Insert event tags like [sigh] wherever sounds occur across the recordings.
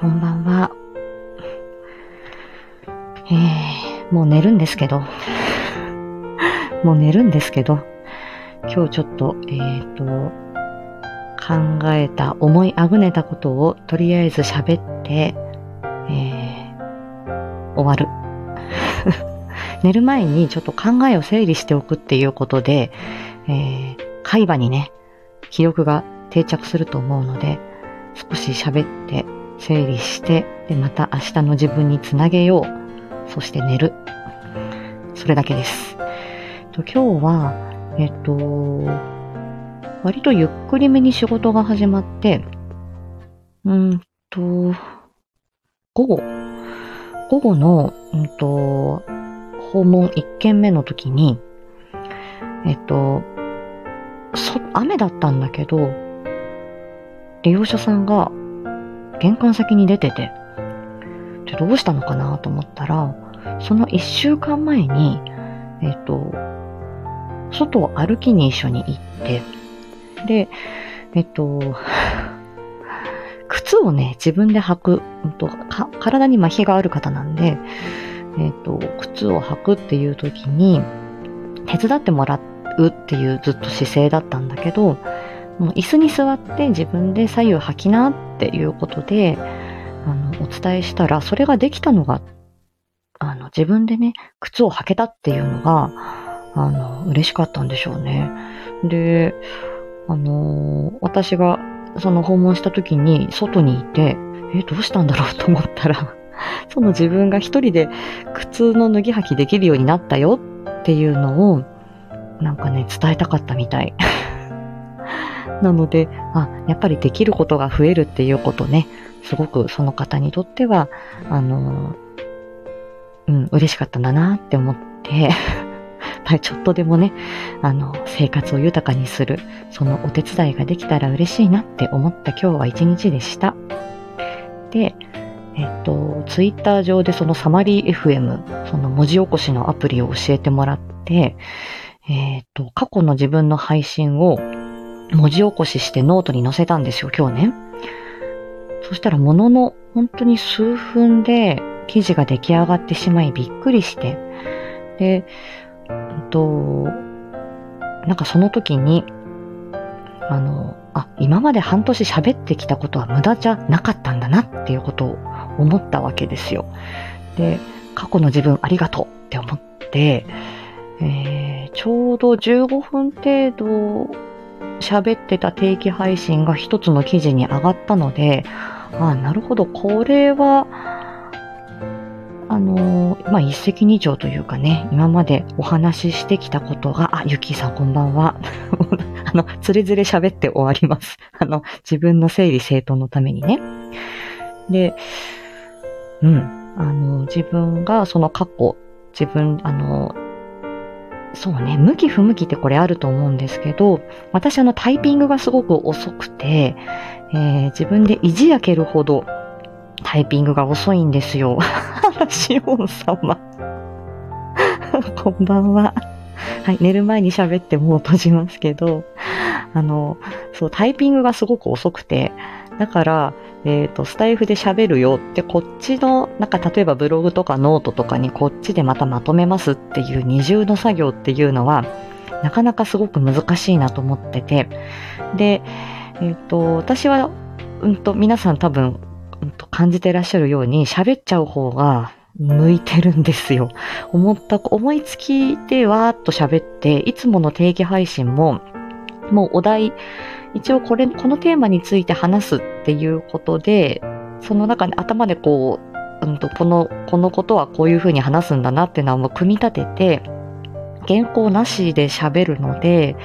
こんばんは。えー、もう寝るんですけど。もう寝るんですけど。今日ちょっと、えーと、考えた、思いあぐねたことをとりあえず喋って、えー、終わる。[laughs] 寝る前にちょっと考えを整理しておくっていうことで、えー、会話にね、記憶が定着すると思うので、少し喋って整理して、で、また明日の自分につなげよう。そして寝る。それだけです。と今日は、えっと、割とゆっくりめに仕事が始まって、うんと、午後、午後の、うんと、訪問1件目の時に、えっと、そ、雨だったんだけど、利用者さんが玄関先に出てて、でどうしたのかなと思ったら、その1週間前に、えっと、外を歩きに一緒に行って、で、えっと、[laughs] 靴をね、自分で履く、うんと、体に麻痺がある方なんで、えっと、靴を履くっていう時に、手伝ってもらうっていうずっと姿勢だったんだけど、もう椅子に座って自分で左右履きなっていうことで、あの、お伝えしたら、それができたのが、あの、自分でね、靴を履けたっていうのが、あの、嬉しかったんでしょうね。で、あの、私がその訪問した時に外にいて、え、どうしたんだろうと思ったら、[laughs] その自分が一人で靴の脱ぎ履きできるようになったよっていうのを、なんかね、伝えたかったみたい。[laughs] なので、あ、やっぱりできることが増えるっていうことね、すごくその方にとっては、あの、うん、嬉しかったんだなって思って、[laughs] ちょっとでもね、あの、生活を豊かにする、そのお手伝いができたら嬉しいなって思った今日は一日でした。で、えっと、ツイッター上でそのサマリー FM、その文字起こしのアプリを教えてもらって、えっと、過去の自分の配信を文字起こししてノートに載せたんですよ、今日ね。そしたらものの本当に数分で記事が出来上がってしまいびっくりして、で、うんと、なんかその時に、あの、あ、今まで半年喋ってきたことは無駄じゃなかったんだなっていうことを思ったわけですよ。で、過去の自分ありがとうって思って、えー、ちょうど15分程度喋ってた定期配信が一つの記事に上がったので、あ、なるほど、これは、あのー、まあ、一石二鳥というかね、今までお話ししてきたことが、あ、ゆきさんこんばんは。[laughs] あの、つれづれ喋って終わります。あの、自分の整理整頓のためにね。で、うん、あの、自分がその過去、自分、あの、そうね、向き不向きってこれあると思うんですけど、私あのタイピングがすごく遅くて、えー、自分で意地焼けるほどタイピングが遅いんですよ。しおん様。こんばんは。はい、寝る前に喋ってもう閉じますけど、あの、そう、タイピングがすごく遅くて、だから、えっ、ー、と、スタイフで喋るよって、こっちの、なんか例えばブログとかノートとかにこっちでまたまとめますっていう二重の作業っていうのは、なかなかすごく難しいなと思ってて、で、えっ、ー、と、私は、うんと、皆さん多分、うんと、感じてらっしゃるように喋っちゃう方が向いてるんですよ。思った、思いつきでわーっと喋って、いつもの定期配信も、もうお題、一応これ、このテーマについて話すっていうことで、その中で頭でこう、うんと、この、このことはこういうふうに話すんだなっていうのはもう組み立てて、原稿なしで喋るので、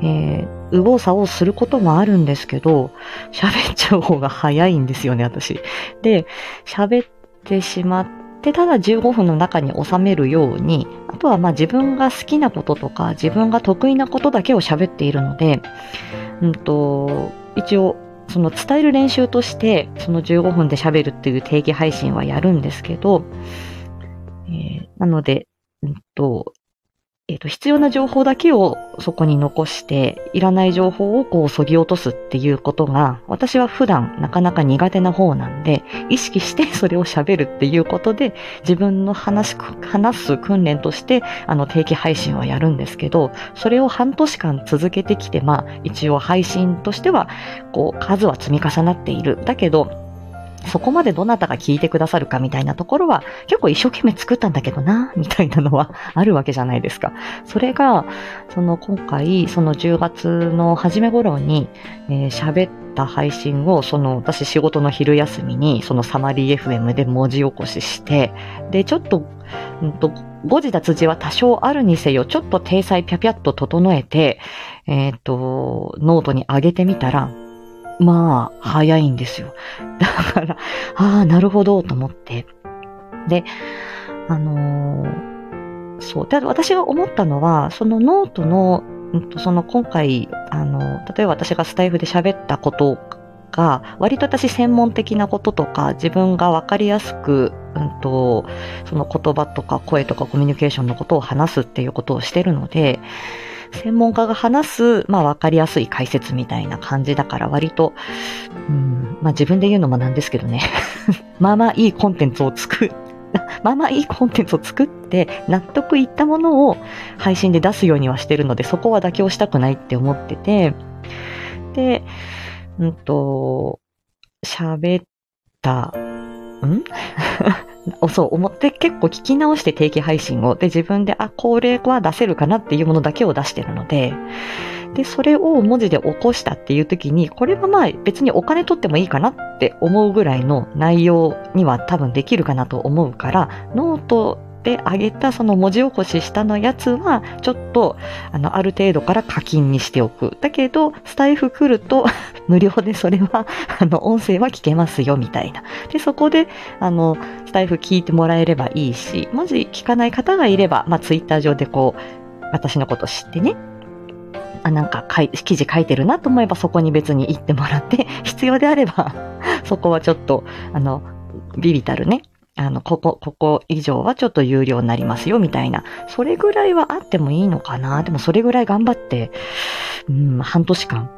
えー、右往左往することもあるんですけど、喋っちゃう方が早いんですよね、私。で、喋ってしまって、ただ15分の中に収めるように、あとはまあ自分が好きなこととか、自分が得意なことだけを喋っているので、うんと、一応、その伝える練習として、その15分で喋るっていう定期配信はやるんですけど、えー、なので、うんと、えっ、と、必要な情報だけをそこに残して、いらない情報をこう、そぎ落とすっていうことが、私は普段なかなか苦手な方なんで、意識してそれを喋るっていうことで、自分の話話す訓練として、あの、定期配信はやるんですけど、それを半年間続けてきて、まあ、一応配信としては、こう、数は積み重なっている。だけど、そこまでどなたが聞いてくださるかみたいなところは結構一生懸命作ったんだけどな、みたいなのはあるわけじゃないですか。それが、その今回、その10月の初め頃に喋、えー、った配信を、その私仕事の昼休みにそのサマリー FM で文字起こしして、で、ちょっと、うんと、誤字脱字は多少あるにせよ、ちょっと体裁ぴゃぴゃっと整えて、えっ、ー、と、ノートに上げてみたら、まあ、早いんですよ。だから、ああ、なるほど、と思って。で、あのー、そう。で、私が思ったのは、そのノートの、その今回、あの、例えば私がスタイフで喋ったことが、割と私専門的なこととか、自分がわかりやすく、うんと、その言葉とか声とかコミュニケーションのことを話すっていうことをしてるので、専門家が話す、まあわかりやすい解説みたいな感じだから割と、うん、まあ自分で言うのもなんですけどね。[laughs] まあまあいいコンテンツを作っ [laughs] まあまあいいコンテンツを作って納得いったものを配信で出すようにはしてるのでそこは妥協したくないって思っててで、うんと、喋った、ん？[laughs] そう、思って結構聞き直して定期配信を、で、自分で、あ、これは出せるかなっていうものだけを出してるので、で、それを文字で起こしたっていう時に、これはまあ別にお金取ってもいいかなって思うぐらいの内容には多分できるかなと思うから、ノートであげたその文字起こししたのやつは、ちょっと、あの、ある程度から課金にしておく。だけど、スタイフ来ると [laughs] 無料でそれは、あの、音声は聞けますよ、みたいな。で、そこで、あの、スタイフ聞いてもらえればいいし、もし聞かない方がいれば、まあ、ツイッター上でこう、私のこと知ってね、あ、なんか記事書いてるなと思えばそこに別に行ってもらって、[laughs] 必要であればそこはちょっと、あの、ビビたるね、あの、ここ、ここ以上はちょっと有料になりますよ、みたいな。それぐらいはあってもいいのかな。でもそれぐらい頑張って、うん、半年間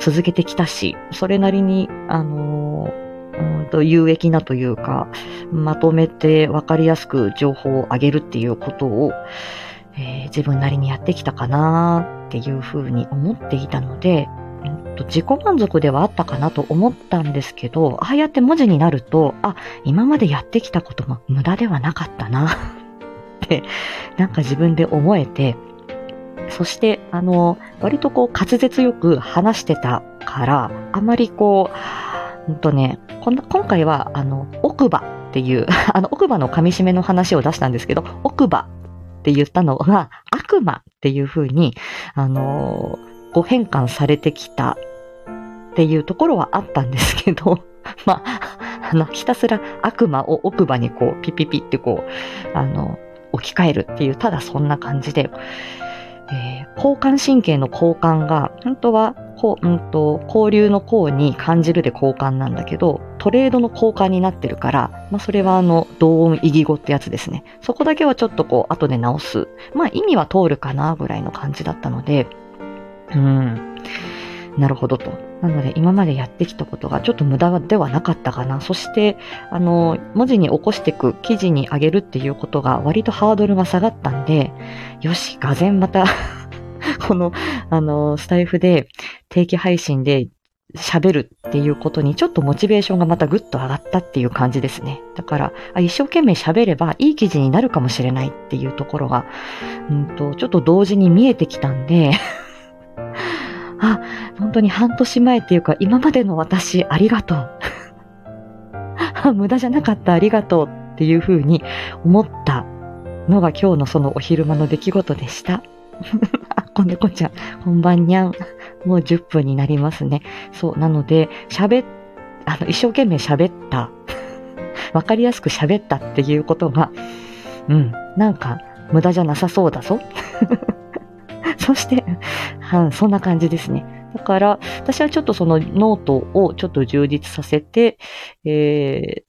続けてきたし、それなりに、あのうんと有益なというか、まとめて分かりやすく情報を上げるっていうことを、えー、自分なりにやってきたかなっていうふうに思っていたので、と自己満足ではあったかなと思ったんですけど、ああやって文字になると、あ、今までやってきたことも無駄ではなかったなって、なんか自分で思えて、そして、あの、割とこう滑舌よく話してたから、あまりこう、ほんとね、こんな今回は、あの、奥歯っていう、[laughs] あの、奥歯の噛み締めの話を出したんですけど、奥歯って言ったのが、悪魔っていう風に、あのご変換されてきたっていうところはあったんですけど、[laughs] まあ、[laughs] あの、ひたすら悪魔を奥歯にこう、ピピピってこう、あの、置き換えるっていう、ただそんな感じで、えー、交感神経の交換が、本当は、こう、うんと、交流の交に感じるで交換なんだけど、トレードの交換になってるから、まあ、それはあの、同音異義語ってやつですね。そこだけはちょっとこう、後で直す。まあ、意味は通るかな、ぐらいの感じだったので、うん。なるほどと。なので今までやってきたことがちょっと無駄ではなかったかな。そして、あの、文字に起こしていく、記事に上げるっていうことが割とハードルが下がったんで、よし、がぜんまた [laughs] この、あの、スタイフで定期配信で喋るっていうことにちょっとモチベーションがまたぐっと上がったっていう感じですね。だから、一生懸命喋ればいい記事になるかもしれないっていうところが、うんと、ちょっと同時に見えてきたんであ、本当に半年前っていうか、今までの私、ありがとう。[laughs] 無駄じゃなかった、ありがとうっていうふうに思ったのが今日のそのお昼間の出来事でした。あ、子猫ちゃん、こんばんにゃん。もう10分になりますね。そう、なので、喋っ、あの、一生懸命喋った。[laughs] わかりやすく喋ったっていうことが、うん、なんか、無駄じゃなさそうだぞ。[laughs] そして、はそんな感じですね。だから、私はちょっとそのノートをちょっと充実させて、え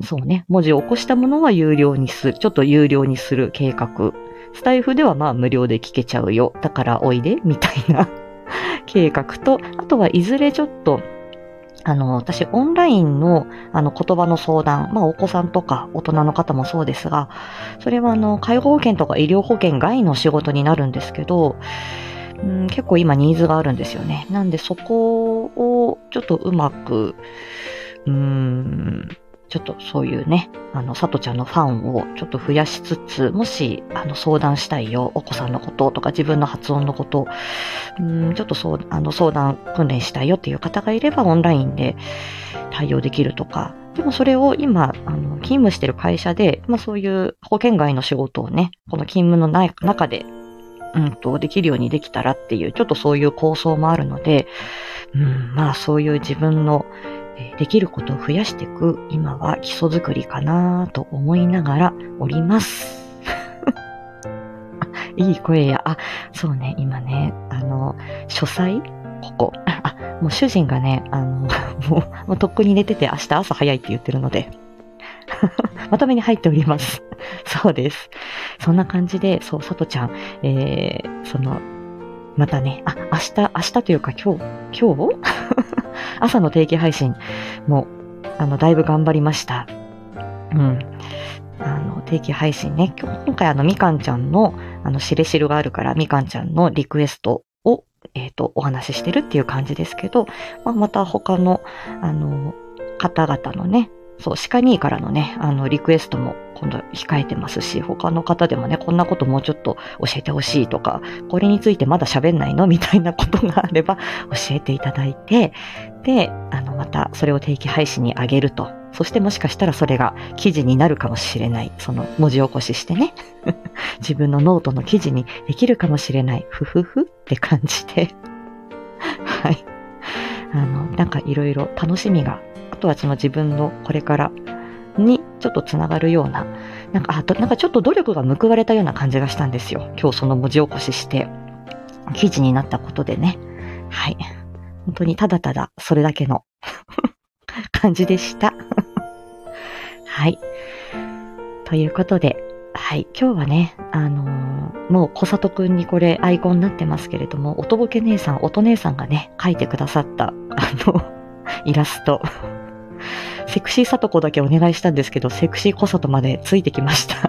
ー、そうね、文字を起こしたものは有料にする、ちょっと有料にする計画スタイフではまあ無料で聞けちゃうよ。だからおいで、みたいな [laughs] 計画と、あとはいずれちょっと、あの、私、オンラインの、あの、言葉の相談、まあ、お子さんとか大人の方もそうですが、それは、あの、介護保険とか医療保険外の仕事になるんですけど、うん、結構今ニーズがあるんですよね。なんで、そこを、ちょっとうまく、うーん、ちょっとそういうね、あの、さとちゃんのファンをちょっと増やしつつ、もし、あの、相談したいよ、お子さんのこととか自分の発音のこと、うん、ちょっとそう、あの、相談訓練したいよっていう方がいれば、オンラインで対応できるとか、でもそれを今、あの、勤務してる会社で、まあそういう保険外の仕事をね、この勤務の中で、うんと、できるようにできたらっていう、ちょっとそういう構想もあるので、うん、まあそういう自分のできることを増やしていく、今は基礎作りかなと思いながらおります。[laughs] いい声や、あ、そうね、今ね、あの、書斎？ここ。あ、もう主人がね、あの、[laughs] もう、もうとっくに寝てて明日朝早いって言ってるので、[laughs] まとめに入っております。そうです。そんな感じで、そう、さとちゃん、えー、その、またね、あ、明日、明日というか今日、今日？朝の定期配信も、あの、だいぶ頑張りました。うん。あの、定期配信ね。今回あの、みかんちゃんの、あの、しれしるがあるから、みかんちゃんのリクエストを、えっ、ー、と、お話ししてるっていう感じですけど、まあ、また他の、あの、方々のね、そう、シカニーからのね、あの、リクエストも今度控えてますし、他の方でもね、こんなこともうちょっと教えてほしいとか、これについてまだ喋んないの？みたいなことがあれば教えていただいて、で、あの、またそれを定期配信にあげると。そしてもしかしたらそれが記事になるかもしれない。その文字起こししてね。[laughs] 自分のノートの記事にできるかもしれない。ふふふって感じで。[laughs] はい。あの、なんかいろいろ楽しみがあとはその自分のこれからにちょっとつながるような、なんか、あとなんかちょっと努力が報われたような感じがしたんですよ。今日その文字起こしして、記事になったことでね。はい。本当にただただそれだけの [laughs] 感じでした。はい。ということで、はい。今日はね、あのー、もう小里くんにこれアイコンになってますけれども、おとぼけ姉さん、おと姉さんがね、書いてくださった、あの、[laughs] イラスト。セクシーさとこだけお願いしたんですけど、セクシー小里までついてきました。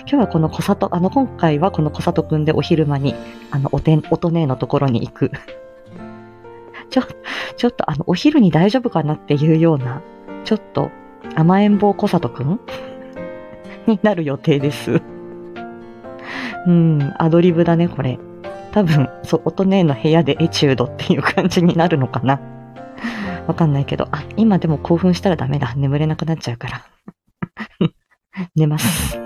今日はこの小里、あの、今回はこの小里くんでお昼間に、あの、おてん、おとねえのところに行く。ちょ、ちょっとあの、お昼に大丈夫かなっていうような、ちょっと甘えん坊小里くん？[laughs] になる予定です。うん、アドリブだね、これ。多分、そう、音ねの部屋でエチュードっていう感じになるのかな。わかんないけど、あ、今でも興奮したらダメだ。眠れなくなっちゃうから。[laughs] 寝ます。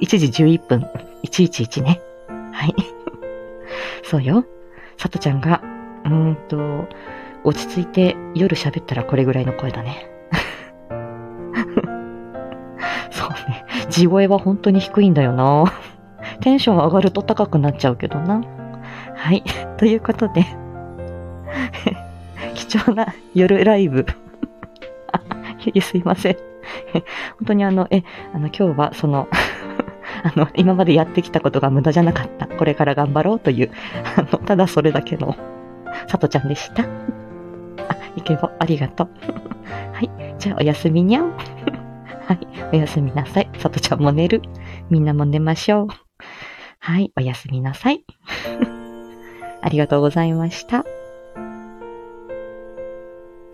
1時11分、111ね。はい。そうよ。さとちゃんが、うんと、落ち着いて夜喋ったらこれぐらいの声だね。[laughs] そうね。地声は本当に低いんだよな。テンション上がると高くなっちゃうけどな。はい。[laughs] ということで [laughs] 貴重な夜ライブ。すいません。本当にあの、え、あの、今日はそのあの、今までやってきたことが無駄じゃなかった。これから頑張ろうという、あの、ただそれだけの、さとちゃんでした。[laughs] あ、いけぼ、ありがとう。[laughs] はい。じゃあ、おやすみにゃん。[laughs] はい。おやすみなさい。さとちゃんも寝る。みんなも寝ましょう。はい。おやすみなさい。ありがとうございました。